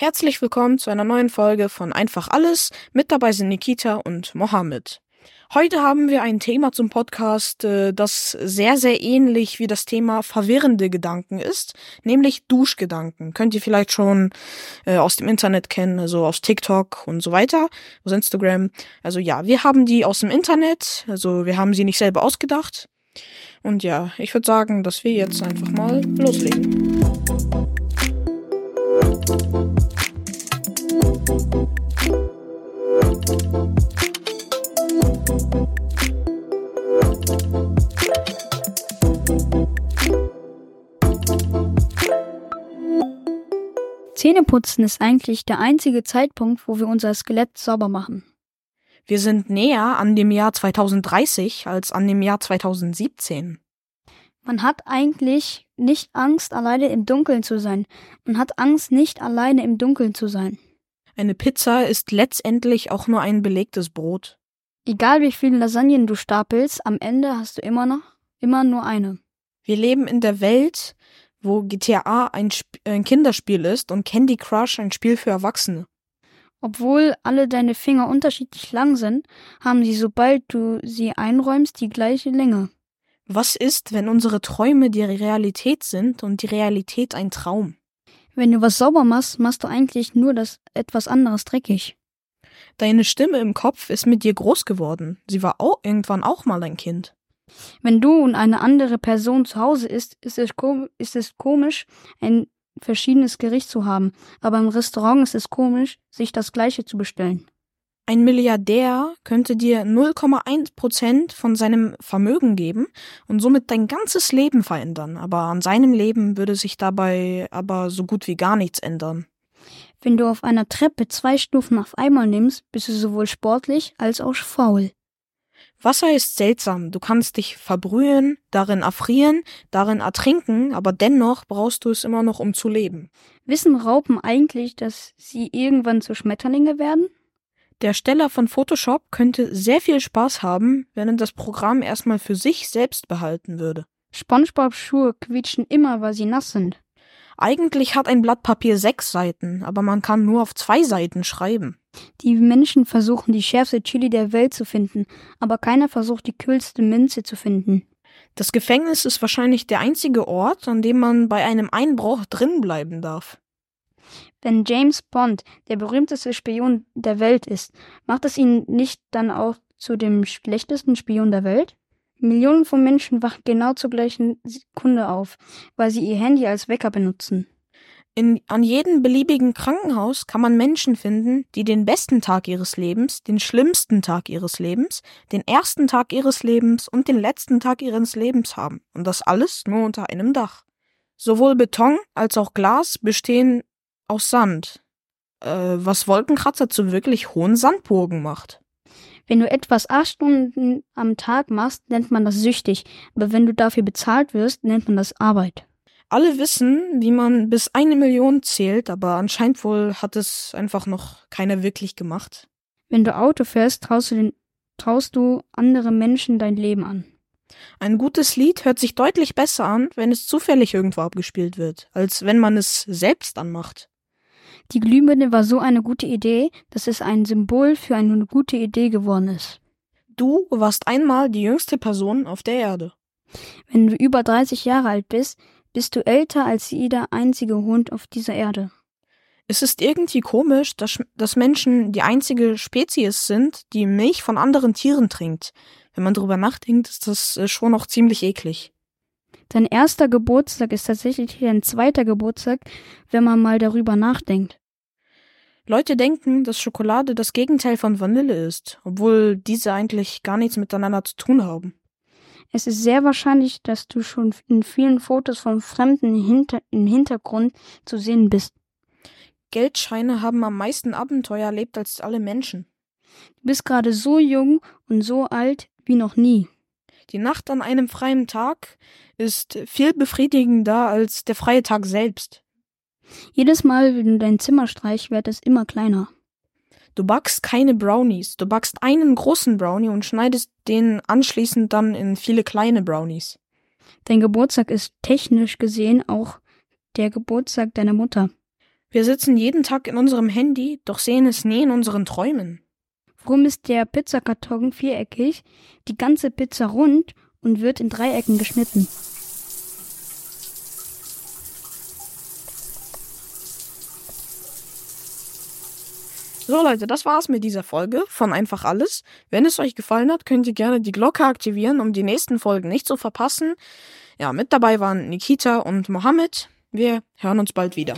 Herzlich willkommen zu einer neuen Folge von Einfach alles. Mit dabei sind Nikita und Mohammed. Heute haben wir ein Thema zum Podcast, äh, das sehr, sehr ähnlich wie das Thema verwirrende Gedanken ist, nämlich Duschgedanken. Könnt ihr vielleicht schon äh, aus dem Internet kennen, also aus TikTok und so weiter, aus Instagram. Also ja, wir haben die aus dem Internet, also wir haben sie nicht selber ausgedacht. Und ja, ich würde sagen, dass wir jetzt einfach mal loslegen. Zähneputzen ist eigentlich der einzige Zeitpunkt, wo wir unser Skelett sauber machen. Wir sind näher an dem Jahr 2030 als an dem Jahr 2017. Man hat eigentlich nicht Angst, alleine im Dunkeln zu sein. Man hat Angst, nicht alleine im Dunkeln zu sein. Eine Pizza ist letztendlich auch nur ein belegtes Brot. Egal wie viele Lasagnen du stapelst, am Ende hast du immer noch, immer nur eine. Wir leben in der Welt, wo GTA ein, Sp ein Kinderspiel ist und Candy Crush ein Spiel für Erwachsene. Obwohl alle deine Finger unterschiedlich lang sind, haben sie, sobald du sie einräumst, die gleiche Länge. Was ist, wenn unsere Träume die Realität sind und die Realität ein Traum? Wenn du was sauber machst, machst du eigentlich nur das etwas anderes dreckig. Deine Stimme im Kopf ist mit dir groß geworden. Sie war auch irgendwann auch mal ein Kind. Wenn du und eine andere Person zu Hause ist, ist es, ist es komisch, ein verschiedenes Gericht zu haben, aber im Restaurant ist es komisch, sich das gleiche zu bestellen. Ein Milliardär könnte dir 0,1 Prozent von seinem Vermögen geben und somit dein ganzes Leben verändern, aber an seinem Leben würde sich dabei aber so gut wie gar nichts ändern. Wenn du auf einer Treppe zwei Stufen auf einmal nimmst, bist du sowohl sportlich als auch faul. Wasser ist seltsam. Du kannst dich verbrühen, darin erfrieren, darin ertrinken, aber dennoch brauchst du es immer noch, um zu leben. Wissen Raupen eigentlich, dass sie irgendwann zu Schmetterlinge werden? Der Steller von Photoshop könnte sehr viel Spaß haben, wenn er das Programm erstmal für sich selbst behalten würde. SpongeBob Schuhe quietschen immer, weil sie nass sind. Eigentlich hat ein Blatt Papier sechs Seiten, aber man kann nur auf zwei Seiten schreiben. Die Menschen versuchen, die schärfste Chili der Welt zu finden, aber keiner versucht, die kühlste Minze zu finden. Das Gefängnis ist wahrscheinlich der einzige Ort, an dem man bei einem Einbruch drin bleiben darf. Wenn James Bond der berühmteste Spion der Welt ist, macht es ihn nicht dann auch zu dem schlechtesten Spion der Welt? Millionen von Menschen wachen genau zur gleichen Sekunde auf, weil sie ihr Handy als Wecker benutzen. In, an jedem beliebigen Krankenhaus kann man Menschen finden, die den besten Tag ihres Lebens, den schlimmsten Tag ihres Lebens, den ersten Tag ihres Lebens und den letzten Tag ihres Lebens haben. Und das alles nur unter einem Dach. Sowohl Beton als auch Glas bestehen aus Sand. Äh, was Wolkenkratzer zu wirklich hohen Sandburgen macht. Wenn du etwas acht Stunden am Tag machst, nennt man das süchtig. Aber wenn du dafür bezahlt wirst, nennt man das Arbeit. Alle wissen, wie man bis eine Million zählt, aber anscheinend wohl hat es einfach noch keiner wirklich gemacht. Wenn du Auto fährst, traust du, den, traust du andere Menschen dein Leben an. Ein gutes Lied hört sich deutlich besser an, wenn es zufällig irgendwo abgespielt wird, als wenn man es selbst anmacht. Die Glühbirne war so eine gute Idee, dass es ein Symbol für eine gute Idee geworden ist. Du warst einmal die jüngste Person auf der Erde. Wenn du über 30 Jahre alt bist, bist du älter als jeder einzige Hund auf dieser Erde. Es ist irgendwie komisch, dass, dass Menschen die einzige Spezies sind, die Milch von anderen Tieren trinkt. Wenn man drüber nachdenkt, ist das äh, schon noch ziemlich eklig. Dein erster Geburtstag ist tatsächlich dein zweiter Geburtstag, wenn man mal darüber nachdenkt. Leute denken, dass Schokolade das Gegenteil von Vanille ist, obwohl diese eigentlich gar nichts miteinander zu tun haben. Es ist sehr wahrscheinlich, dass du schon in vielen Fotos von Fremden hinter, im Hintergrund zu sehen bist. Geldscheine haben am meisten Abenteuer erlebt als alle Menschen. Du bist gerade so jung und so alt wie noch nie. Die Nacht an einem freien Tag ist viel befriedigender als der freie Tag selbst. Jedes Mal, wenn du dein Zimmer streichst, wird es immer kleiner. Du backst keine Brownies, du backst einen großen Brownie und schneidest den anschließend dann in viele kleine Brownies. Dein Geburtstag ist technisch gesehen auch der Geburtstag deiner Mutter. Wir sitzen jeden Tag in unserem Handy, doch sehen es nie in unseren Träumen. Warum ist der Pizzakarton viereckig, die ganze Pizza rund und wird in Dreiecken geschnitten? So Leute, das war's mit dieser Folge von Einfach alles. Wenn es euch gefallen hat, könnt ihr gerne die Glocke aktivieren, um die nächsten Folgen nicht zu verpassen. Ja, mit dabei waren Nikita und Mohammed. Wir hören uns bald wieder.